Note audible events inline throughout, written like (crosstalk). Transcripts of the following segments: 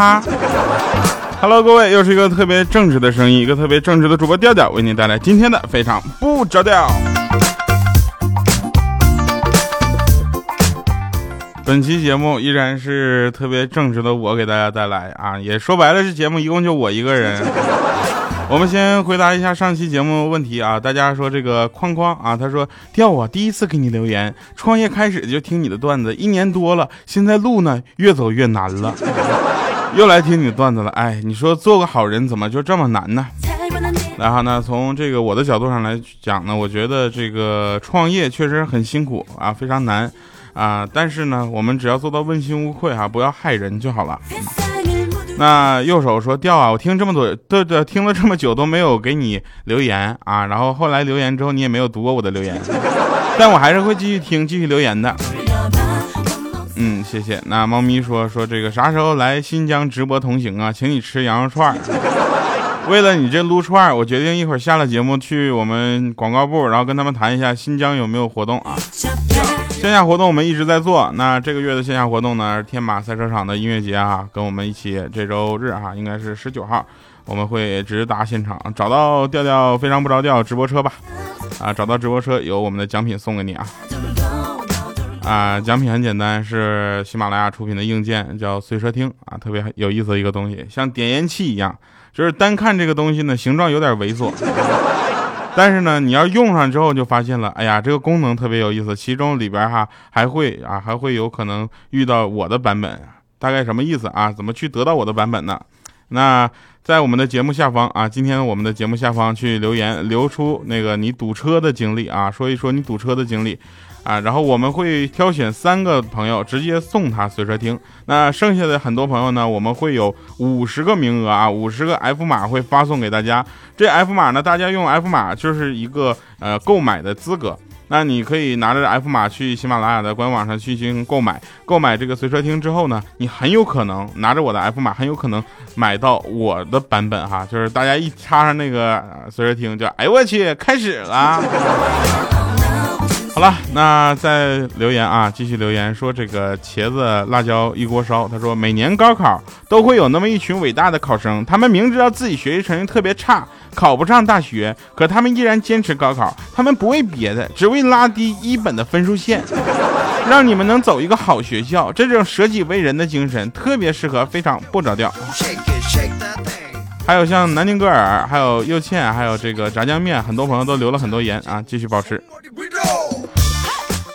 哈！Hello，各位，又是一个特别正直的声音，一个特别正直的主播调调，为您带来今天的非常不着调。本期节目依然是特别正直的我给大家带来啊，也说白了，这节目一共就我一个人。我们先回答一下上期节目问题啊，大家说这个框框啊，他说调啊，第一次给你留言，创业开始就听你的段子，一年多了，现在路呢越走越难了，又来听你段子了，哎，你说做个好人怎么就这么难呢？然后呢，从这个我的角度上来讲呢，我觉得这个创业确实很辛苦啊，非常难啊，但是呢，我们只要做到问心无愧哈，不要害人就好了。那右手说掉啊，我听这么多，对对，听了这么久都没有给你留言啊，然后后来留言之后你也没有读过我的留言，但我还是会继续听，继续留言的。嗯，谢谢。那猫咪说说这个啥时候来新疆直播同行啊？请你吃羊肉串。为了你这撸串，我决定一会儿下了节目去我们广告部，然后跟他们谈一下新疆有没有活动啊。线下活动我们一直在做，那这个月的线下活动呢，天马赛车场的音乐节啊，跟我们一起这周日哈，应该是十九号，我们会直达现场，找到调调非常不着调直播车吧，啊，找到直播车有我们的奖品送给你啊，啊，奖品很简单，是喜马拉雅出品的硬件，叫随车听啊，特别有意思的一个东西，像点烟器一样，就是单看这个东西呢，形状有点猥琐。但是呢，你要用上之后就发现了，哎呀，这个功能特别有意思。其中里边哈还会啊，还会有可能遇到我的版本，大概什么意思啊？怎么去得到我的版本呢？那在我们的节目下方啊，今天我们的节目下方去留言，留出那个你堵车的经历啊，说一说你堵车的经历。啊，然后我们会挑选三个朋友，直接送他随车听。那剩下的很多朋友呢，我们会有五十个名额啊，五十个 F 码会发送给大家。这 F 码呢，大家用 F 码就是一个呃购买的资格。那你可以拿着 F 码去喜马拉雅的官网上进行购买。购买这个随车听之后呢，你很有可能拿着我的 F 码，很有可能买到我的版本哈。就是大家一插上那个随车听，就哎我去，开始了。(laughs) 好了，那再留言啊，继续留言说这个茄子辣椒一锅烧。他说每年高考都会有那么一群伟大的考生，他们明知道自己学习成绩特别差，考不上大学，可他们依然坚持高考。他们不为别的，只为拉低一本的分数线，(laughs) 让你们能走一个好学校。这种舍己为人的精神特别适合非常不着调。还有像南丁格尔，还有右倩，还有这个炸酱面，很多朋友都留了很多言啊，继续保持。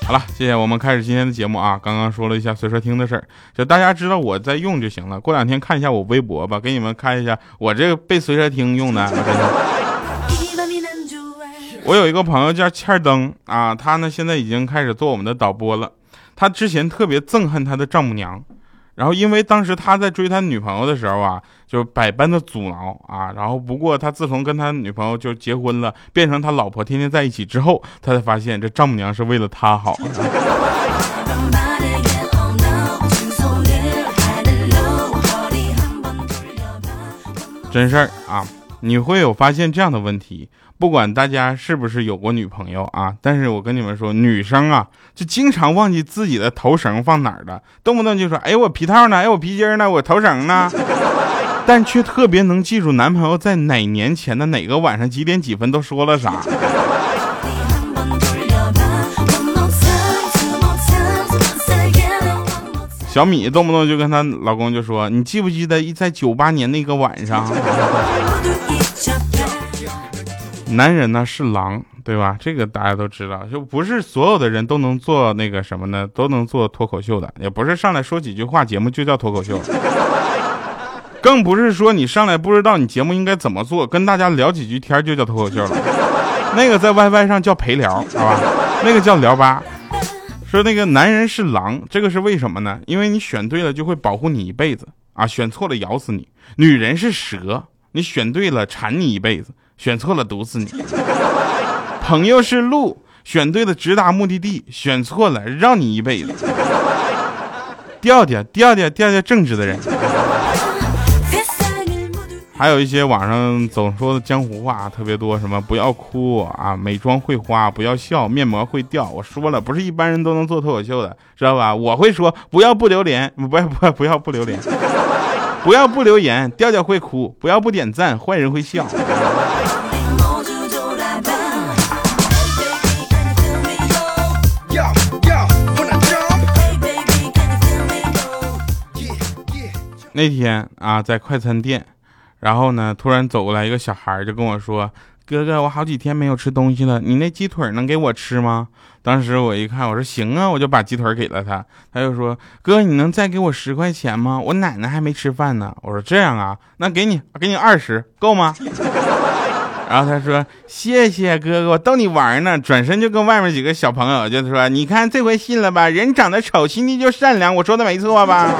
好了，谢谢我们开始今天的节目啊。刚刚说了一下随车听的事儿，就大家知道我在用就行了。过两天看一下我微博吧，给你们看一下我这个被随车听用的。(laughs) 我有一个朋友叫欠灯啊，他呢现在已经开始做我们的导播了。他之前特别憎恨他的丈母娘。然后，因为当时他在追他女朋友的时候啊，就百般的阻挠啊。然后，不过他自从跟他女朋友就结婚了，变成他老婆，天天在一起之后，他才发现这丈母娘是为了他好。(laughs) 真事儿啊，你会有发现这样的问题。不管大家是不是有过女朋友啊，但是我跟你们说，女生啊，就经常忘记自己的头绳放哪儿了，动不动就说，哎，我皮套呢？哎，我皮筋呢？我头绳呢？(laughs) 但却特别能记住男朋友在哪年前的哪个晚上几点几分都说了啥。小米动不动就跟她老公就说，你记不记得在九八年那个晚上？(laughs) 男人呢是狼，对吧？这个大家都知道，就不是所有的人都能做那个什么呢？都能做脱口秀的，也不是上来说几句话节目就叫脱口秀，(laughs) 更不是说你上来不知道你节目应该怎么做，跟大家聊几句天就叫脱口秀了。那个在 YY 上叫陪聊，好吧？那个叫聊吧。说那个男人是狼，这个是为什么呢？因为你选对了就会保护你一辈子啊，选错了咬死你。女人是蛇，你选对了缠你一辈子，选错了毒死你。朋友是路，选对了直达目的地，选错了让你一辈子。调调调调调调正直的人。还有一些网上总说的江湖话特别多，什么不要哭啊，美妆会花，不要笑，面膜会掉。我说了，不是一般人都能做脱口秀的，知道吧？我会说，不要不留言，不不不要不留言，不要不留言，调调会哭，不要不点赞，坏人会笑。那天啊，在快餐店。然后呢？突然走过来一个小孩，就跟我说：“哥哥，我好几天没有吃东西了，你那鸡腿能给我吃吗？”当时我一看，我说：“行啊，我就把鸡腿给了他。”他就说：“哥，你能再给我十块钱吗？我奶奶还没吃饭呢。”我说：“这样啊，那给你，给你二十，够吗？” (laughs) 然后他说：“谢谢哥哥，我逗你玩呢。”转身就跟外面几个小朋友就说：“你看这回信了吧？人长得丑，心地就善良，我说的没错吧？”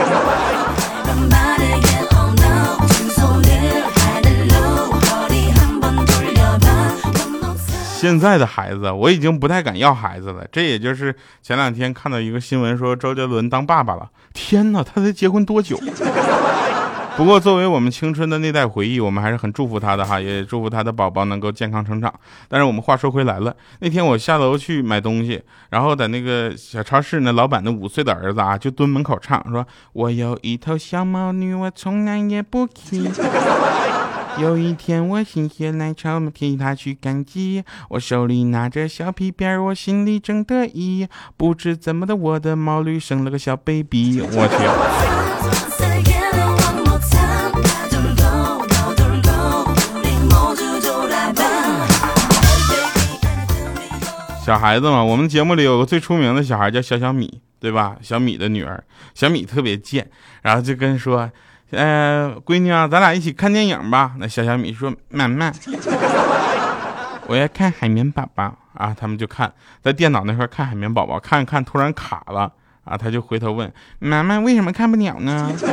现在的孩子，我已经不太敢要孩子了。这也就是前两天看到一个新闻，说周杰伦当爸爸了。天哪，他才结婚多久？(laughs) 不过作为我们青春的那代回忆，我们还是很祝福他的哈，也祝福他的宝宝能够健康成长。但是我们话说回来了，那天我下楼去买东西，然后在那个小超市呢，老板的五岁的儿子啊，就蹲门口唱，说我有一头小毛驴，我从来也不 (laughs) 骑。(laughs) 有一天我心血来潮替他去赶集，我手里拿着小皮鞭，我心里正得意。不知怎么的，我的毛驴生了个小 baby，我去。小孩子嘛，我们节目里有个最出名的小孩叫小小米，对吧？小米的女儿，小米特别贱，然后就跟说。呃，闺女啊，咱俩一起看电影吧。那小小米说：“妈妈，(laughs) 我要看海绵宝宝啊。”他们就看在电脑那块看海绵宝宝，看看突然卡了啊，他就回头问妈妈：“为什么看不了呢？” (laughs)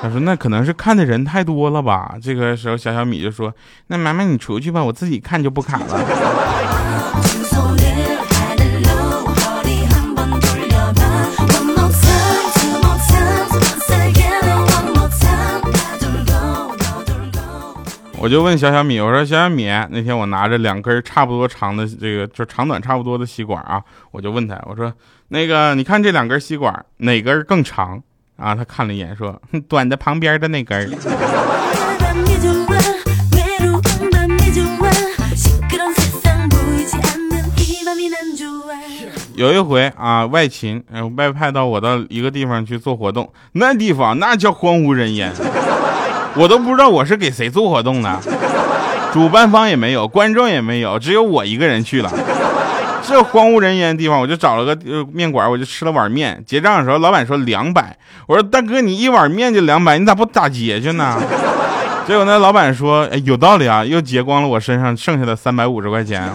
他说：“那可能是看的人太多了吧。”这个时候小小米就说：“那妈妈你出去吧，我自己看就不卡了。(laughs) ”我就问小小米，我说小小米，那天我拿着两根差不多长的这个，就长短差不多的吸管啊，我就问他，我说那个你看这两根吸管哪根更长啊？他看了一眼说，短的旁边的那根。有一回啊，外勤外派到我到一个地方去做活动，那地方那叫荒无人烟。我都不知道我是给谁做活动的，主办方也没有，观众也没有，只有我一个人去了。这荒无人烟的地方，我就找了个面馆，我就吃了碗面。结账的时候，老板说两百，我说大哥，你一碗面就两百，你咋不打结去呢？(laughs) 结果那老板说，哎，有道理啊，又结光了我身上剩下的三百五十块钱。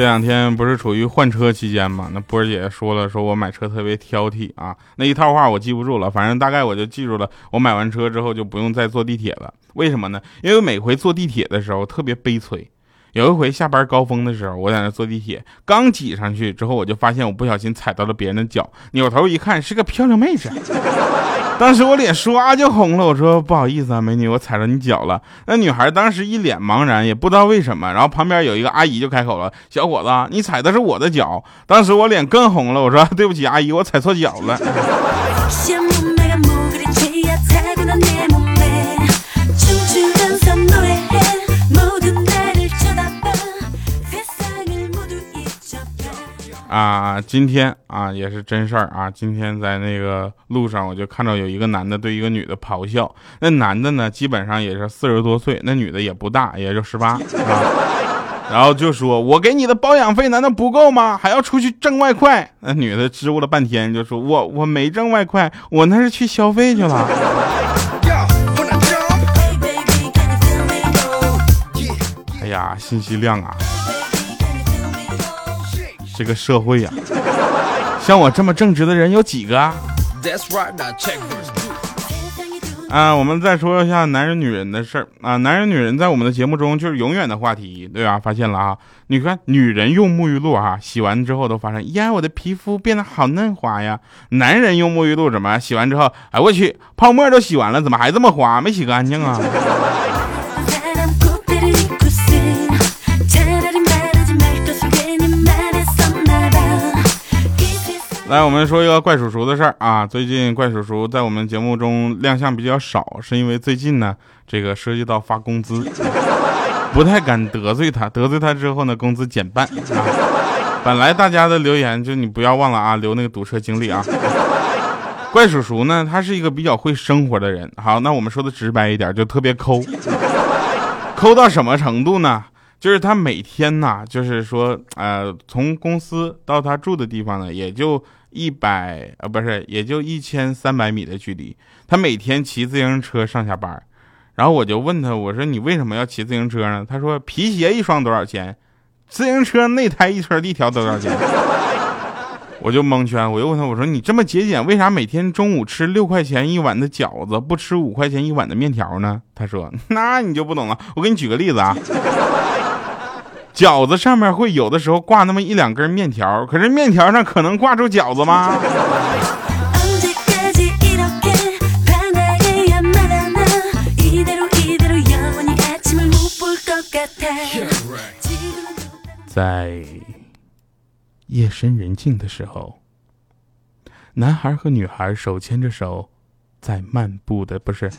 这两天不是处于换车期间嘛？那波儿姐说了，说我买车特别挑剔啊。那一套话我记不住了，反正大概我就记住了。我买完车之后就不用再坐地铁了。为什么呢？因为每回坐地铁的时候特别悲催。有一回下班高峰的时候，我在那坐地铁，刚挤上去之后，我就发现我不小心踩到了别人的脚，扭头一看是个漂亮妹子。当时我脸唰就红了，我说不好意思啊，美女，我踩着你脚了。那女孩当时一脸茫然，也不知道为什么。然后旁边有一个阿姨就开口了：“小伙子，你踩的是我的脚。”当时我脸更红了，我说对不起阿姨，我踩错脚了。啊，今天啊也是真事儿啊！今天在那个路上，我就看到有一个男的对一个女的咆哮。那男的呢，基本上也是四十多岁，那女的也不大，也就十八啊。(laughs) 然后就说：“我给你的保养费难道不够吗？还要出去挣外快？”那女的支吾了半天，就说：“我我没挣外快，我那是去消费去了。(laughs) ”哎呀，信息量啊，这个社会呀，像我这么正直的人有几个啊？啊，我们再说一下男人女人的事儿啊。男人女人在我们的节目中就是永远的话题，对吧？发现了啊，你看女人用沐浴露啊，洗完之后都发现，呀，我的皮肤变得好嫩滑呀。男人用沐浴露怎么洗完之后，哎，我去，泡沫都洗完了，怎么还这么滑？没洗干净啊？来，我们说一个怪叔叔的事儿啊。最近怪叔叔在我们节目中亮相比较少，是因为最近呢，这个涉及到发工资，(laughs) 不太敢得罪他。得罪他之后呢，工资减半啊。本来大家的留言就你不要忘了啊，留那个堵车经历啊。怪叔叔呢，他是一个比较会生活的人。好，那我们说的直白一点，就特别抠，抠到什么程度呢？就是他每天呢，就是说，呃，从公司到他住的地方呢，也就。一百啊，不是，也就一千三百米的距离。他每天骑自行车上下班，然后我就问他，我说你为什么要骑自行车呢？他说皮鞋一双多少钱？自行车内胎一车一条多少钱？(laughs) 我就蒙圈，我又问他，我说你这么节俭，为啥每天中午吃六块钱一碗的饺子，不吃五块钱一碗的面条呢？他说那你就不懂了，我给你举个例子啊。(laughs) 饺子上面会有的时候挂那么一两根面条，可是面条上可能挂住饺子吗？在夜深人静的时候，男孩和女孩手牵着手，在漫步的不是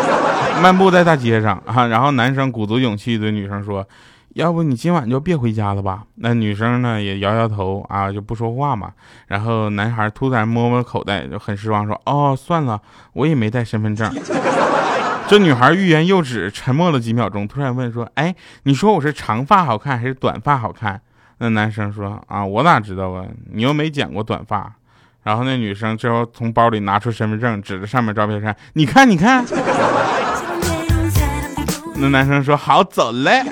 (laughs) 漫步在大街上啊，然后男生鼓足勇气对女生说。要不你今晚就别回家了吧？那女生呢也摇摇头啊，就不说话嘛。然后男孩突然摸摸口袋，就很失望说：“哦，算了，我也没带身份证。(laughs) ”这女孩欲言又止，沉默了几秒钟，突然问说：“哎，你说我是长发好看还是短发好看？”那男生说：“啊，我哪知道啊？你又没剪过短发。”然后那女生最后从包里拿出身份证，指着上面照片说：“你看，你看。”那男生说：“好，走嘞。”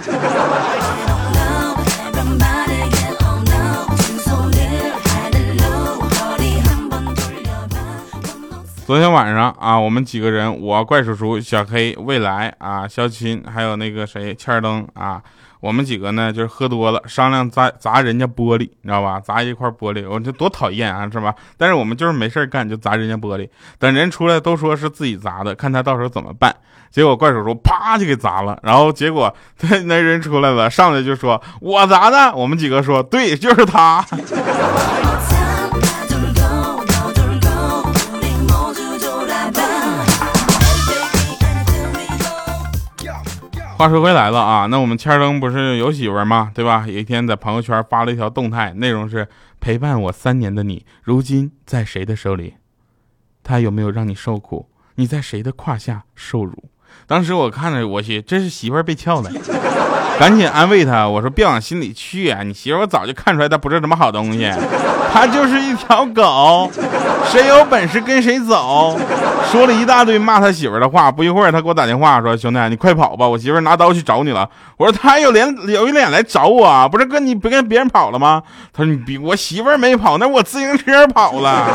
昨天晚上啊，我们几个人，我怪叔叔、小黑、未来啊、肖钦，还有那个谁欠儿灯啊，我们几个呢就是喝多了，商量砸砸人家玻璃，你知道吧？砸一块玻璃，我这多讨厌啊，是吧？但是我们就是没事干，就砸人家玻璃。等人出来都说是自己砸的，看他到时候怎么办。结果怪叔叔啪就给砸了，然后结果那 (laughs) 那人出来了，上来就说我砸的。我们几个说对，就是他。话说回来了啊，那我们千灯不是有媳妇吗？对吧？有一天在朋友圈发了一条动态，内容是陪伴我三年的你，如今在谁的手里？他有没有让你受苦？你在谁的胯下受辱？当时我看着，我去，这是媳妇儿被撬了，(laughs) 赶紧安慰他，我说别往心里去啊，你媳妇儿我早就看出来她不是什么好东西，(laughs) 她就是一条狗，谁有本事跟谁走。(laughs) 说了一大堆骂他媳妇儿的话，不一会儿他给我打电话说：“兄弟，你快跑吧，我媳妇儿拿刀去找你了。”我说：“他有脸有脸来找我？不是跟你不跟别人跑了吗？”他说：“你比我媳妇儿没跑，那我自行车跑了。”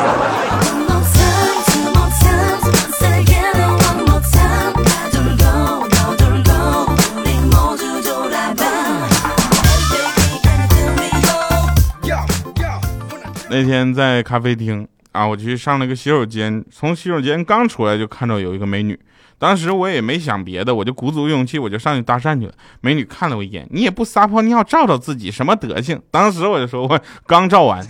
那天在咖啡厅啊，我去上了个洗手间，从洗手间刚出来就看到有一个美女，当时我也没想别的，我就鼓足勇气，我就上去搭讪去了。美女看了我一眼，你也不撒泡尿照照自己，什么德行？当时我就说，我刚照完。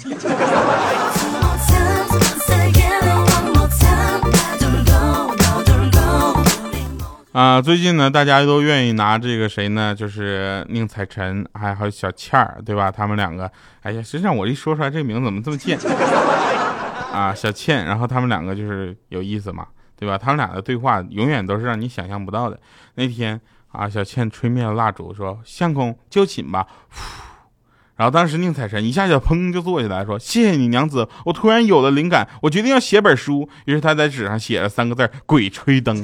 啊，最近呢，大家都愿意拿这个谁呢？就是宁采臣，还有小倩儿，对吧？他们两个，哎呀，实际上我一说出来，这名字怎么这么贱 (laughs) 啊？小倩，然后他们两个就是有意思嘛，对吧？他们俩的对话永远都是让你想象不到的。那天啊，小倩吹灭了蜡烛，说：“相公就寝吧。(laughs) ”然后当时宁采臣一下就砰就坐起来，说：“谢谢你娘子，我突然有了灵感，我决定要写本书。”于是他在纸上写了三个字：“鬼吹灯。”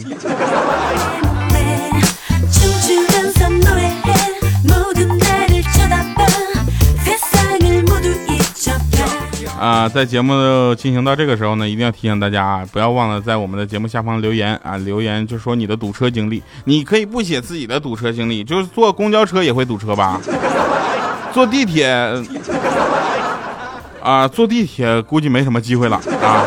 啊，在节目进行到这个时候呢，一定要提醒大家啊，不要忘了在我们的节目下方留言啊，留言就说你的堵车经历。你可以不写自己的堵车经历，就是坐公交车也会堵车吧？(laughs) 坐地铁啊，坐地铁估计没什么机会了啊。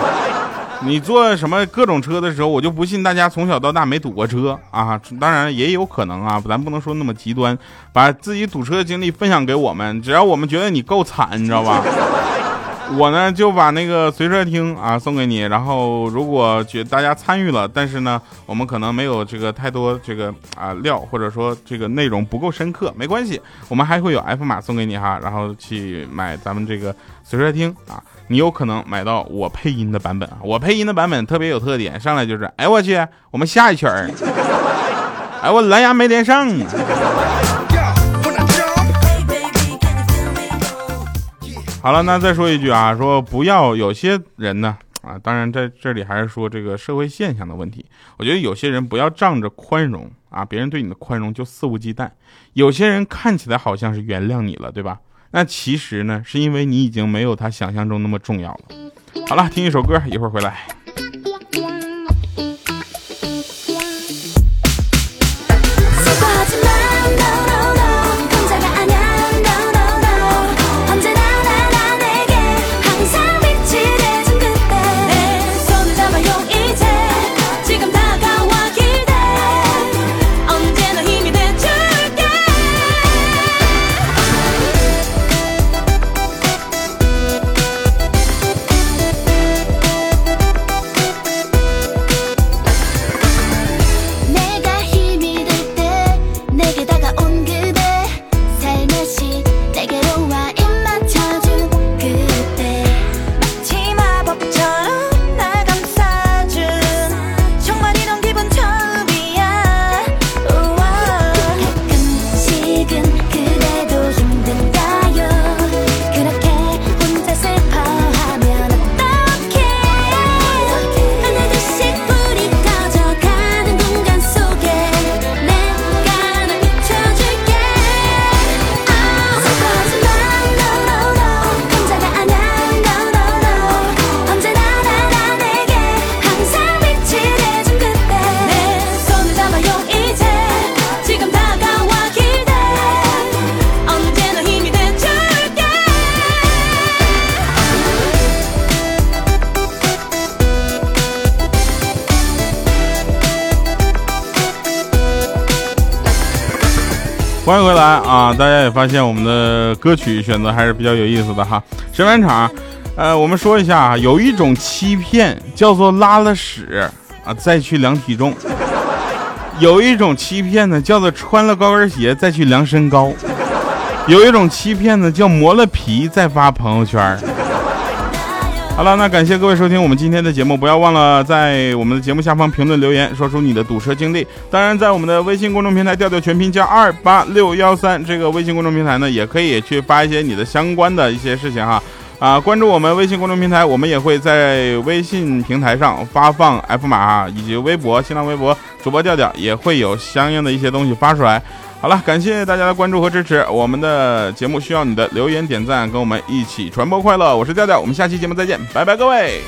你坐什么各种车的时候，我就不信大家从小到大没堵过车啊！当然也有可能啊，咱不能说那么极端，把自己堵车的经历分享给我们，只要我们觉得你够惨，你知道吧？我呢就把那个随车听啊送给你，然后如果觉大家参与了，但是呢我们可能没有这个太多这个啊料，或者说这个内容不够深刻，没关系，我们还会有 F 码送给你哈，然后去买咱们这个随车听啊，你有可能买到我配音的版本啊，我配音的版本特别有特点，上来就是哎我去，我们下一曲儿，哎我蓝牙没连上。好了，那再说一句啊，说不要有些人呢啊，当然在这里还是说这个社会现象的问题。我觉得有些人不要仗着宽容啊，别人对你的宽容就肆无忌惮。有些人看起来好像是原谅你了，对吧？那其实呢，是因为你已经没有他想象中那么重要了。好了，听一首歌，一会儿回来。欢迎回来啊！大家也发现我们的歌曲选择还是比较有意思的哈。神返场，呃，我们说一下啊，有一种欺骗叫做拉了屎啊再去量体重，有一种欺骗呢叫做穿了高跟鞋再去量身高，有一种欺骗呢叫磨了皮再发朋友圈。好了，那感谢各位收听我们今天的节目，不要忘了在我们的节目下方评论留言，说出你的堵车经历。当然，在我们的微信公众平台调调全拼加二八六幺三这个微信公众平台呢，也可以去发一些你的相关的一些事情哈。啊，关注我们微信公众平台，我们也会在微信平台上发放 F 码，以及微博、新浪微博主播调调也会有相应的一些东西发出来。好了，感谢大家的关注和支持，我们的节目需要你的留言点赞，跟我们一起传播快乐。我是调调，我们下期节目再见，拜拜，各位。